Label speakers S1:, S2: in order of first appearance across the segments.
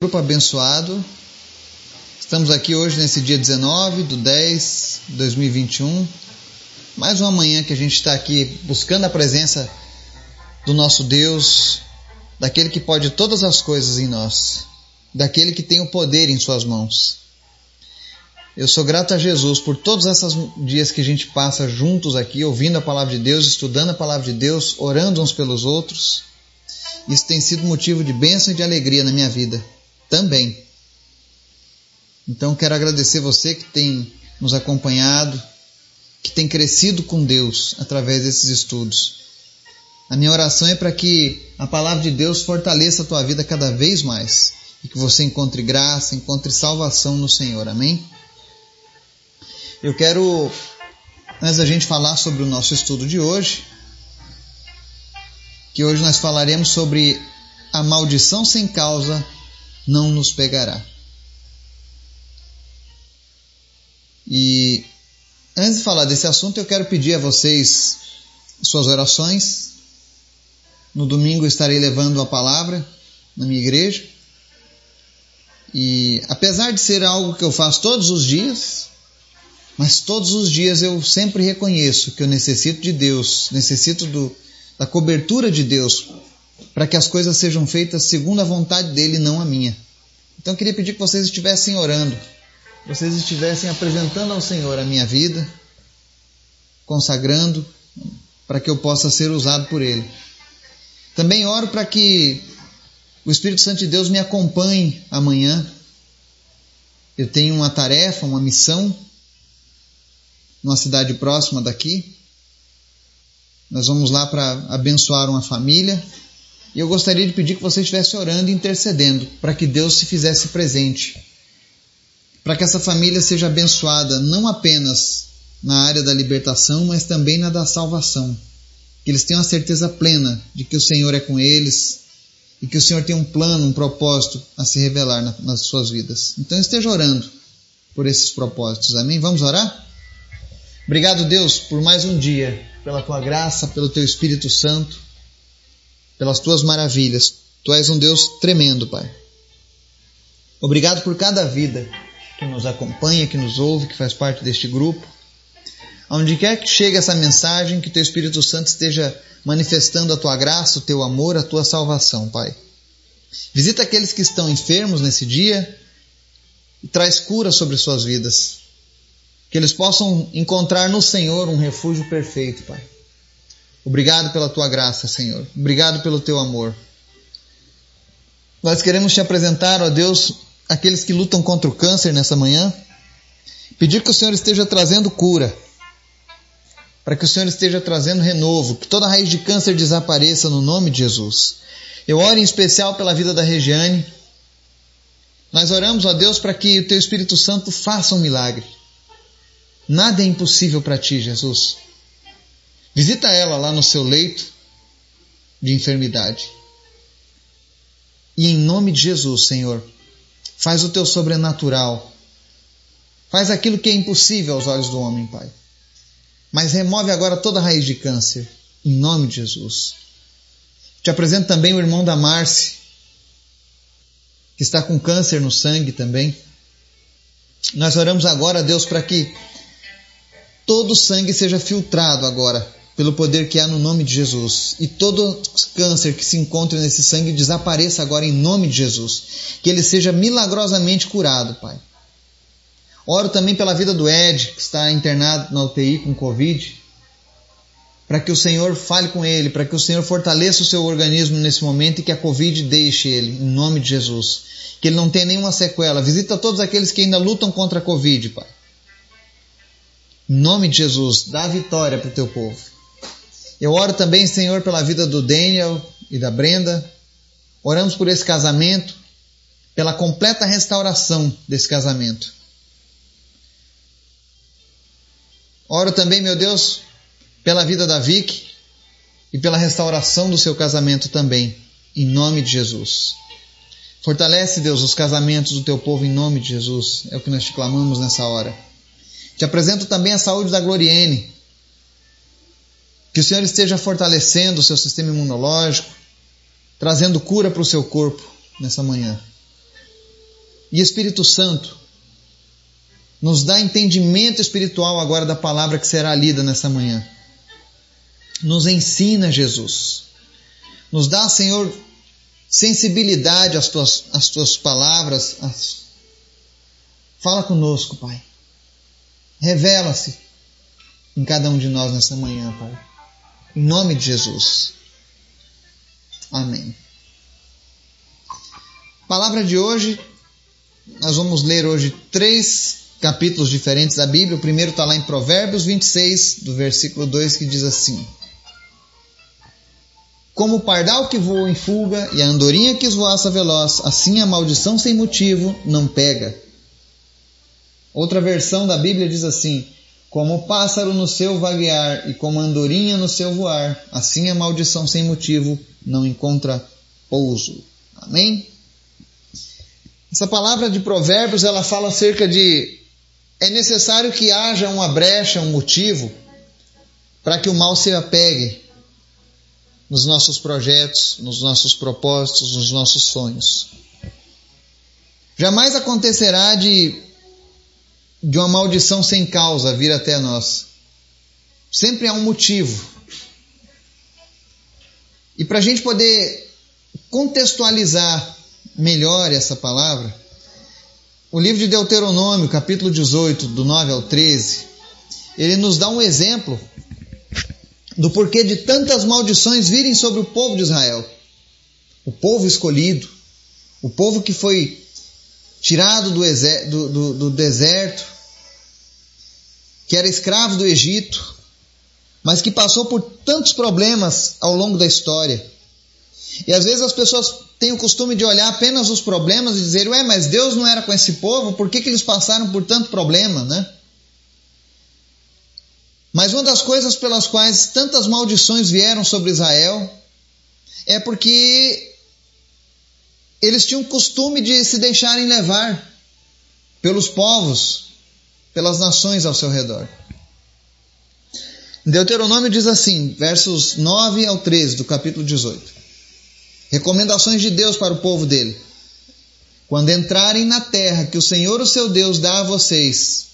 S1: Grupo abençoado. Estamos aqui hoje nesse dia 19 do 10 de 2021. Mais uma manhã que a gente está aqui buscando a presença do nosso Deus, daquele que pode todas as coisas em nós, daquele que tem o poder em suas mãos. Eu sou grato a Jesus por todos esses dias que a gente passa juntos aqui, ouvindo a palavra de Deus, estudando a palavra de Deus, orando uns pelos outros. Isso tem sido motivo de bênção e de alegria na minha vida também. Então quero agradecer você que tem nos acompanhado, que tem crescido com Deus através desses estudos. A minha oração é para que a palavra de Deus fortaleça a tua vida cada vez mais e que você encontre graça, encontre salvação no Senhor. Amém? Eu quero, antes da gente falar sobre o nosso estudo de hoje, que hoje nós falaremos sobre a maldição sem causa não nos pegará. E antes de falar desse assunto, eu quero pedir a vocês suas orações. No domingo estarei levando a palavra na minha igreja. E apesar de ser algo que eu faço todos os dias, mas todos os dias eu sempre reconheço que eu necessito de Deus, necessito do, da cobertura de Deus para que as coisas sejam feitas segundo a vontade dele, não a minha. Então eu queria pedir que vocês estivessem orando, vocês estivessem apresentando ao Senhor a minha vida, consagrando para que eu possa ser usado por Ele. Também oro para que o Espírito Santo de Deus me acompanhe amanhã. Eu tenho uma tarefa, uma missão, numa cidade próxima daqui. Nós vamos lá para abençoar uma família e eu gostaria de pedir que você estivesse orando e intercedendo para que Deus se fizesse presente. Para que essa família seja abençoada não apenas na área da libertação, mas também na da salvação. Que eles tenham a certeza plena de que o Senhor é com eles e que o Senhor tem um plano, um propósito a se revelar na, nas suas vidas. Então esteja orando por esses propósitos. Amém? Vamos orar? Obrigado, Deus, por mais um dia, pela tua graça, pelo teu Espírito Santo pelas tuas maravilhas. Tu és um Deus tremendo, Pai. Obrigado por cada vida que nos acompanha, que nos ouve, que faz parte deste grupo. Onde quer que chegue essa mensagem, que teu Espírito Santo esteja manifestando a tua graça, o teu amor, a tua salvação, Pai. Visita aqueles que estão enfermos nesse dia e traz cura sobre suas vidas. Que eles possam encontrar no Senhor um refúgio perfeito, Pai. Obrigado pela tua graça, Senhor. Obrigado pelo teu amor. Nós queremos te apresentar, ó Deus, aqueles que lutam contra o câncer nessa manhã. Pedir que o Senhor esteja trazendo cura. Para que o Senhor esteja trazendo renovo. Que toda raiz de câncer desapareça no nome de Jesus. Eu oro em especial pela vida da Regiane. Nós oramos, ó Deus, para que o teu Espírito Santo faça um milagre. Nada é impossível para ti, Jesus. Visita ela lá no seu leito de enfermidade. E em nome de Jesus, Senhor, faz o teu sobrenatural. Faz aquilo que é impossível aos olhos do homem, Pai. Mas remove agora toda a raiz de câncer, em nome de Jesus. Te apresento também o irmão da Marce, que está com câncer no sangue também. Nós oramos agora, Deus, para que todo o sangue seja filtrado agora pelo poder que há no nome de Jesus. E todo câncer que se encontre nesse sangue desapareça agora em nome de Jesus. Que ele seja milagrosamente curado, Pai. Oro também pela vida do Ed, que está internado na UTI com Covid, para que o Senhor fale com ele, para que o Senhor fortaleça o seu organismo nesse momento e que a Covid deixe ele, em nome de Jesus. Que ele não tenha nenhuma sequela. Visita todos aqueles que ainda lutam contra a Covid, Pai. Em nome de Jesus, dá vitória para o teu povo. Eu oro também, Senhor, pela vida do Daniel e da Brenda. Oramos por esse casamento, pela completa restauração desse casamento. Oro também, meu Deus, pela vida da Vicky e pela restauração do seu casamento também, em nome de Jesus. Fortalece, Deus, os casamentos do teu povo em nome de Jesus. É o que nós te clamamos nessa hora. Te apresento também a saúde da Gloriene, que o Senhor esteja fortalecendo o seu sistema imunológico, trazendo cura para o seu corpo nessa manhã. e Espírito Santo, nos dá entendimento espiritual agora da palavra que será lida nessa manhã. Nos ensina, Jesus. Nos dá, Senhor, sensibilidade às tuas, às tuas palavras. Fala conosco, Pai. Revela-se em cada um de nós nessa manhã, Pai. Em nome de Jesus. Amém. Palavra de hoje, nós vamos ler hoje três capítulos diferentes da Bíblia. O primeiro está lá em Provérbios 26, do versículo 2, que diz assim: Como o pardal que voa em fuga e a andorinha que esvoaça veloz, assim a maldição sem motivo não pega. Outra versão da Bíblia diz assim: Como pássaro no seu vaguear e como andorinha no seu voar, assim a maldição sem motivo não encontra pouso. Amém? Essa palavra de Provérbios ela fala acerca de é necessário que haja uma brecha, um motivo, para que o mal se apegue nos nossos projetos, nos nossos propósitos, nos nossos sonhos. Jamais acontecerá de, de uma maldição sem causa vir até nós. Sempre há um motivo. E para a gente poder contextualizar melhor essa palavra, o livro de Deuteronômio, capítulo 18, do 9 ao 13, ele nos dá um exemplo do porquê de tantas maldições virem sobre o povo de Israel. O povo escolhido, o povo que foi tirado do, do, do, do deserto, que era escravo do Egito, mas que passou por tantos problemas ao longo da história. E às vezes as pessoas tem o costume de olhar apenas os problemas e dizer, ué, mas Deus não era com esse povo, por que, que eles passaram por tanto problema, né? Mas uma das coisas pelas quais tantas maldições vieram sobre Israel é porque eles tinham o costume de se deixarem levar pelos povos, pelas nações ao seu redor. Deuteronômio diz assim, versos 9 ao 13 do capítulo 18. Recomendações de Deus para o povo dele. Quando entrarem na terra que o Senhor, o seu Deus, dá a vocês,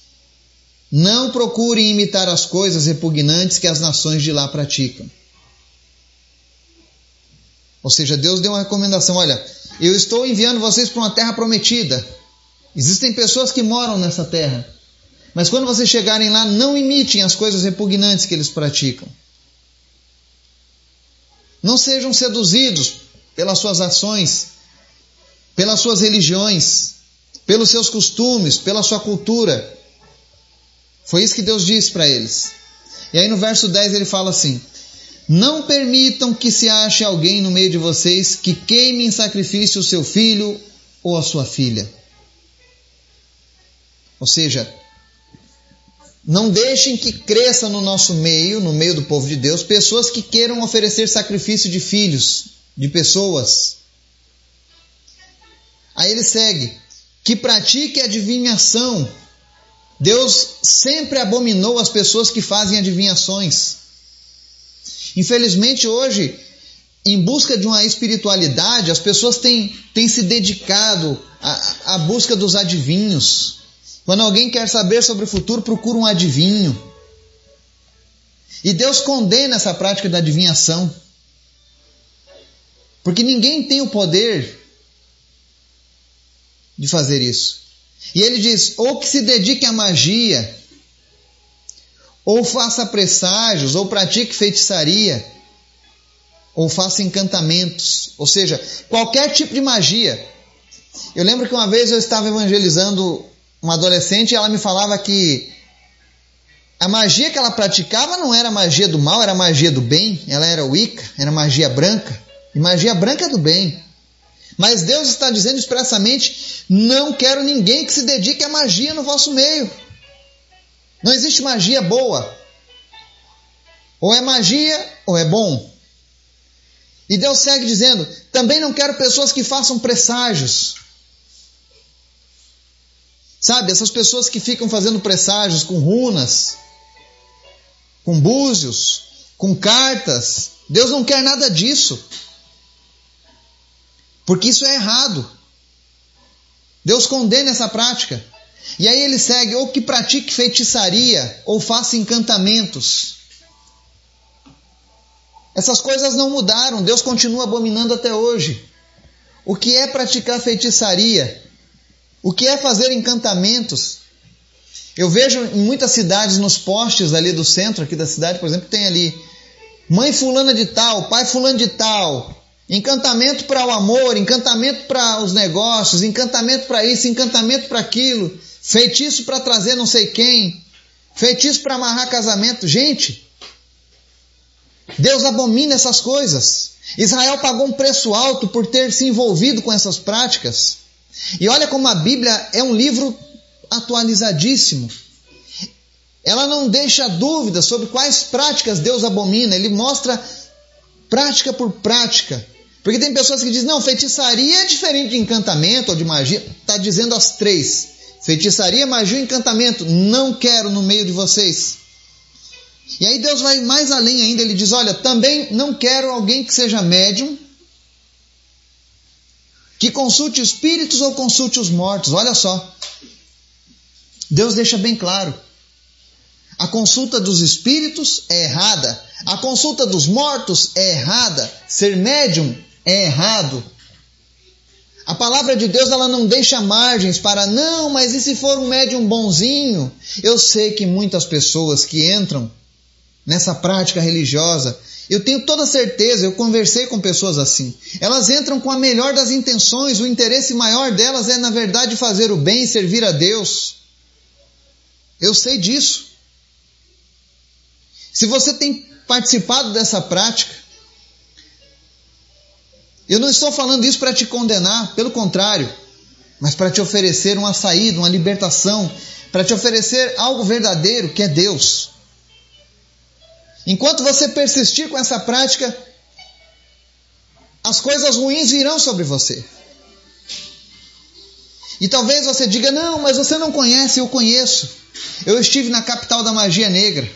S1: não procurem imitar as coisas repugnantes que as nações de lá praticam. Ou seja, Deus deu uma recomendação: olha, eu estou enviando vocês para uma terra prometida. Existem pessoas que moram nessa terra. Mas quando vocês chegarem lá, não imitem as coisas repugnantes que eles praticam. Não sejam seduzidos pelas suas ações, pelas suas religiões, pelos seus costumes, pela sua cultura. Foi isso que Deus disse para eles. E aí no verso 10 ele fala assim: Não permitam que se ache alguém no meio de vocês que queime em sacrifício o seu filho ou a sua filha. Ou seja, não deixem que cresça no nosso meio, no meio do povo de Deus, pessoas que queiram oferecer sacrifício de filhos, de pessoas. Aí ele segue: que pratique adivinhação. Deus sempre abominou as pessoas que fazem adivinhações. Infelizmente, hoje, em busca de uma espiritualidade, as pessoas têm, têm se dedicado à, à busca dos adivinhos. Quando alguém quer saber sobre o futuro, procura um adivinho. E Deus condena essa prática da adivinhação. Porque ninguém tem o poder de fazer isso. E ele diz: ou que se dedique à magia, ou faça presságios, ou pratique feitiçaria, ou faça encantamentos, ou seja, qualquer tipo de magia. Eu lembro que uma vez eu estava evangelizando uma adolescente ela me falava que a magia que ela praticava não era magia do mal, era magia do bem, ela era Wicca, era magia branca. E magia branca é do bem. Mas Deus está dizendo expressamente: não quero ninguém que se dedique à magia no vosso meio. Não existe magia boa. Ou é magia ou é bom. E Deus segue dizendo: também não quero pessoas que façam presságios. Sabe, essas pessoas que ficam fazendo presságios com runas, com búzios, com cartas. Deus não quer nada disso. Porque isso é errado. Deus condena essa prática. E aí ele segue: ou que pratique feitiçaria, ou faça encantamentos. Essas coisas não mudaram, Deus continua abominando até hoje. O que é praticar feitiçaria? O que é fazer encantamentos? Eu vejo em muitas cidades, nos postes ali do centro aqui da cidade, por exemplo, tem ali mãe fulana de tal, pai fulano de tal, encantamento para o amor, encantamento para os negócios, encantamento para isso, encantamento para aquilo, feitiço para trazer não sei quem, feitiço para amarrar casamento. Gente, Deus abomina essas coisas. Israel pagou um preço alto por ter se envolvido com essas práticas. E olha como a Bíblia é um livro atualizadíssimo. Ela não deixa dúvidas sobre quais práticas Deus abomina, ele mostra prática por prática. Porque tem pessoas que dizem, não, feitiçaria é diferente de encantamento ou de magia. Está dizendo as três. Feitiçaria, magia e encantamento. Não quero no meio de vocês. E aí Deus vai mais além ainda, ele diz: Olha, também não quero alguém que seja médium, que consulte espíritos ou consulte os mortos. Olha só. Deus deixa bem claro. A consulta dos espíritos é errada. A consulta dos mortos é errada. Ser médium é errado. A palavra de Deus ela não deixa margens para não, mas e se for um médium bonzinho? Eu sei que muitas pessoas que entram nessa prática religiosa. Eu tenho toda certeza, eu conversei com pessoas assim. Elas entram com a melhor das intenções, o interesse maior delas é, na verdade, fazer o bem e servir a Deus. Eu sei disso. Se você tem participado dessa prática, eu não estou falando isso para te condenar, pelo contrário, mas para te oferecer uma saída, uma libertação, para te oferecer algo verdadeiro que é Deus. Enquanto você persistir com essa prática, as coisas ruins virão sobre você. E talvez você diga: não, mas você não conhece, eu conheço. Eu estive na capital da magia negra,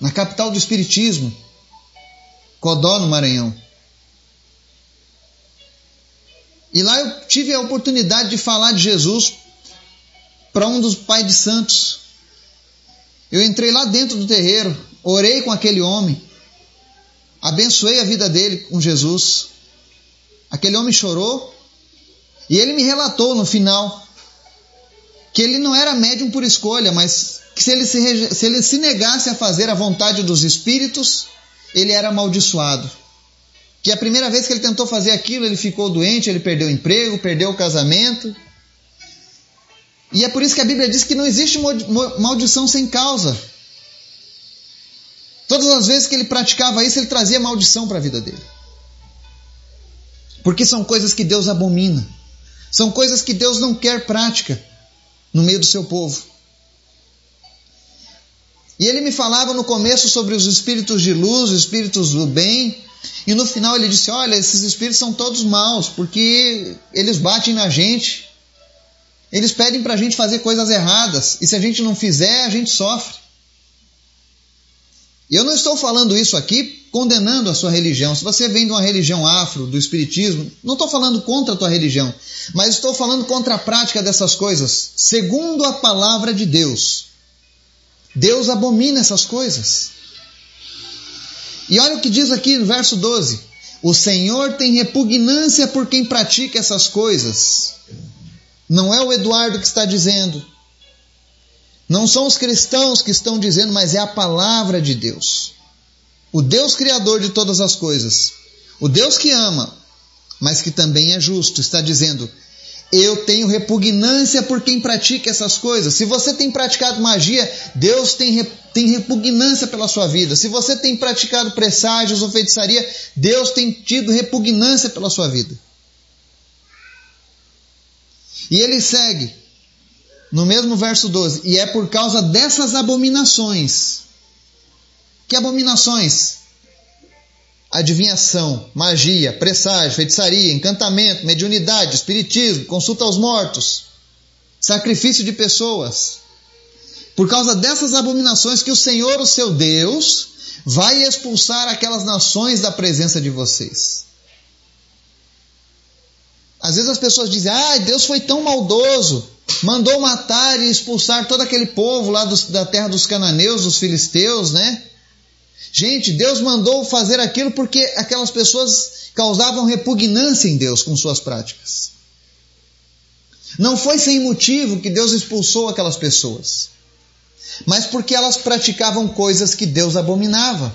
S1: na capital do espiritismo, Codó, no Maranhão. E lá eu tive a oportunidade de falar de Jesus para um dos pais de santos. Eu entrei lá dentro do terreiro, orei com aquele homem, abençoei a vida dele com Jesus. Aquele homem chorou e ele me relatou no final que ele não era médium por escolha, mas que se ele se, se ele se negasse a fazer a vontade dos espíritos, ele era amaldiçoado. Que a primeira vez que ele tentou fazer aquilo, ele ficou doente, ele perdeu o emprego, perdeu o casamento. E é por isso que a Bíblia diz que não existe maldição sem causa. Todas as vezes que ele praticava isso, ele trazia maldição para a vida dele. Porque são coisas que Deus abomina. São coisas que Deus não quer prática no meio do seu povo. E ele me falava no começo sobre os espíritos de luz, os espíritos do bem, e no final ele disse: Olha, esses espíritos são todos maus, porque eles batem na gente, eles pedem para a gente fazer coisas erradas, e se a gente não fizer, a gente sofre. E eu não estou falando isso aqui condenando a sua religião. Se você vem de uma religião afro, do espiritismo, não estou falando contra a tua religião, mas estou falando contra a prática dessas coisas, segundo a palavra de Deus. Deus abomina essas coisas. E olha o que diz aqui no verso 12: O Senhor tem repugnância por quem pratica essas coisas. Não é o Eduardo que está dizendo, não são os cristãos que estão dizendo, mas é a palavra de Deus. O Deus Criador de todas as coisas. O Deus que ama, mas que também é justo, está dizendo: Eu tenho repugnância por quem pratica essas coisas. Se você tem praticado magia, Deus tem, tem repugnância pela sua vida. Se você tem praticado presságios ou feitiçaria, Deus tem tido repugnância pela sua vida. E ele segue: no mesmo verso 12: E é por causa dessas abominações. Que abominações? Adivinhação, magia, presságio, feitiçaria, encantamento, mediunidade, espiritismo, consulta aos mortos, sacrifício de pessoas. Por causa dessas abominações que o Senhor, o seu Deus, vai expulsar aquelas nações da presença de vocês. Às vezes as pessoas dizem: ah, Deus foi tão maldoso, mandou matar e expulsar todo aquele povo lá dos, da terra dos cananeus, dos filisteus, né? Gente, Deus mandou fazer aquilo porque aquelas pessoas causavam repugnância em Deus com suas práticas. Não foi sem motivo que Deus expulsou aquelas pessoas, mas porque elas praticavam coisas que Deus abominava.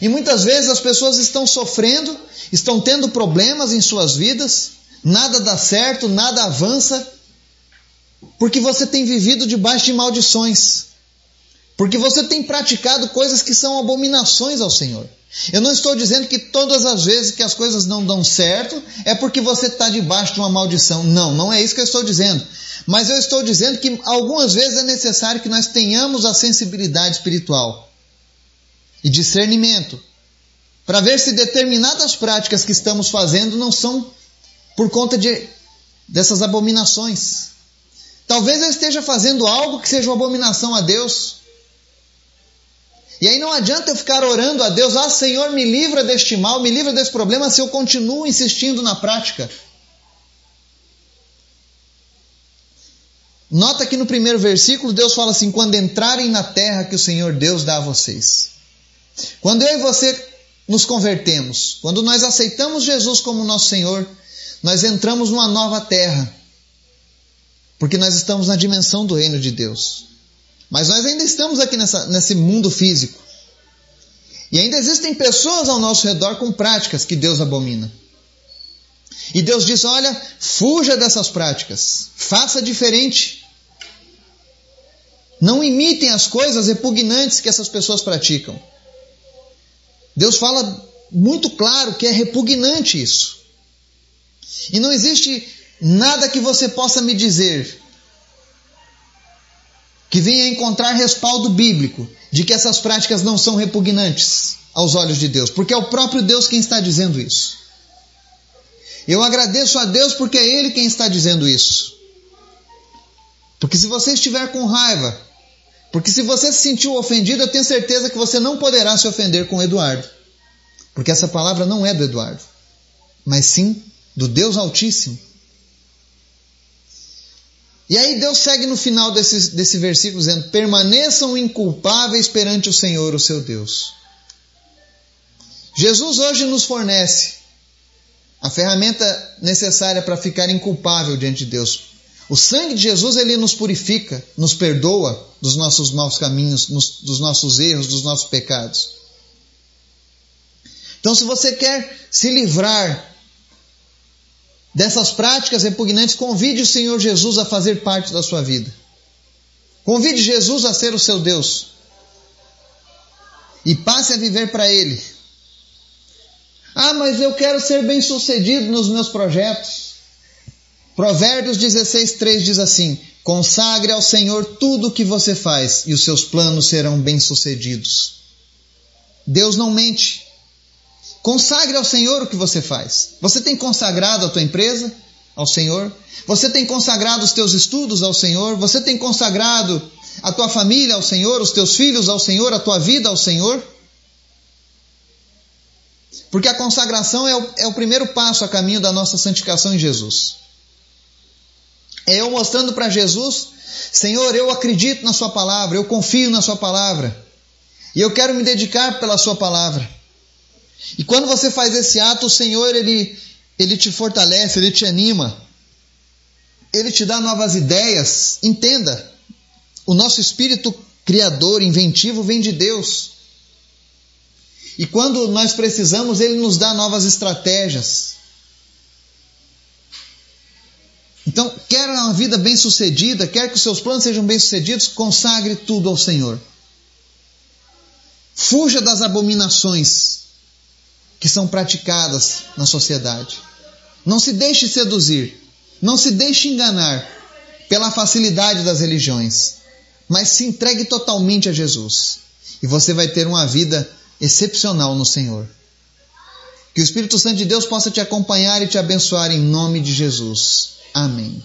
S1: E muitas vezes as pessoas estão sofrendo, estão tendo problemas em suas vidas, nada dá certo, nada avança, porque você tem vivido debaixo de maldições, porque você tem praticado coisas que são abominações ao Senhor. Eu não estou dizendo que todas as vezes que as coisas não dão certo é porque você está debaixo de uma maldição. Não, não é isso que eu estou dizendo. Mas eu estou dizendo que algumas vezes é necessário que nós tenhamos a sensibilidade espiritual e discernimento para ver se determinadas práticas que estamos fazendo não são por conta de dessas abominações. Talvez eu esteja fazendo algo que seja uma abominação a Deus. E aí não adianta eu ficar orando a Deus, ah Senhor, me livra deste mal, me livra desse problema, se eu continuo insistindo na prática. Nota que no primeiro versículo Deus fala assim: quando entrarem na terra que o Senhor Deus dá a vocês. Quando eu e você nos convertemos, quando nós aceitamos Jesus como nosso Senhor, nós entramos numa nova terra, porque nós estamos na dimensão do reino de Deus. Mas nós ainda estamos aqui nessa, nesse mundo físico. E ainda existem pessoas ao nosso redor com práticas que Deus abomina. E Deus diz: olha, fuja dessas práticas, faça diferente. Não imitem as coisas repugnantes que essas pessoas praticam. Deus fala muito claro que é repugnante isso. E não existe nada que você possa me dizer que venha encontrar respaldo bíblico de que essas práticas não são repugnantes aos olhos de Deus, porque é o próprio Deus quem está dizendo isso. Eu agradeço a Deus porque é Ele quem está dizendo isso. Porque se você estiver com raiva, porque se você se sentiu ofendido, eu tenho certeza que você não poderá se ofender com Eduardo. Porque essa palavra não é do Eduardo, mas sim do Deus Altíssimo. E aí Deus segue no final desse, desse versículo dizendo: permaneçam inculpáveis perante o Senhor, o seu Deus. Jesus hoje nos fornece a ferramenta necessária para ficar inculpável diante de Deus. O sangue de Jesus ele nos purifica, nos perdoa dos nossos maus caminhos, nos, dos nossos erros, dos nossos pecados. Então, se você quer se livrar dessas práticas repugnantes, convide o Senhor Jesus a fazer parte da sua vida. Convide Jesus a ser o seu Deus. E passe a viver para Ele. Ah, mas eu quero ser bem sucedido nos meus projetos. Provérbios 16, 3 diz assim: Consagre ao Senhor tudo o que você faz, e os seus planos serão bem-sucedidos. Deus não mente. Consagre ao Senhor o que você faz. Você tem consagrado a tua empresa ao Senhor? Você tem consagrado os teus estudos ao Senhor? Você tem consagrado a tua família ao Senhor, os teus filhos ao Senhor, a tua vida ao Senhor? Porque a consagração é o, é o primeiro passo a caminho da nossa santificação em Jesus. É eu mostrando para Jesus, Senhor, eu acredito na Sua palavra, eu confio na Sua palavra, e eu quero me dedicar pela Sua palavra. E quando você faz esse ato, o Senhor ele, ele te fortalece, ele te anima, ele te dá novas ideias. Entenda, o nosso espírito criador, inventivo, vem de Deus. E quando nós precisamos, ele nos dá novas estratégias. Então, quer uma vida bem-sucedida, quer que os seus planos sejam bem-sucedidos, consagre tudo ao Senhor. Fuja das abominações que são praticadas na sociedade. Não se deixe seduzir, não se deixe enganar pela facilidade das religiões, mas se entregue totalmente a Jesus e você vai ter uma vida excepcional no Senhor. Que o Espírito Santo de Deus possa te acompanhar e te abençoar em nome de Jesus. Amém.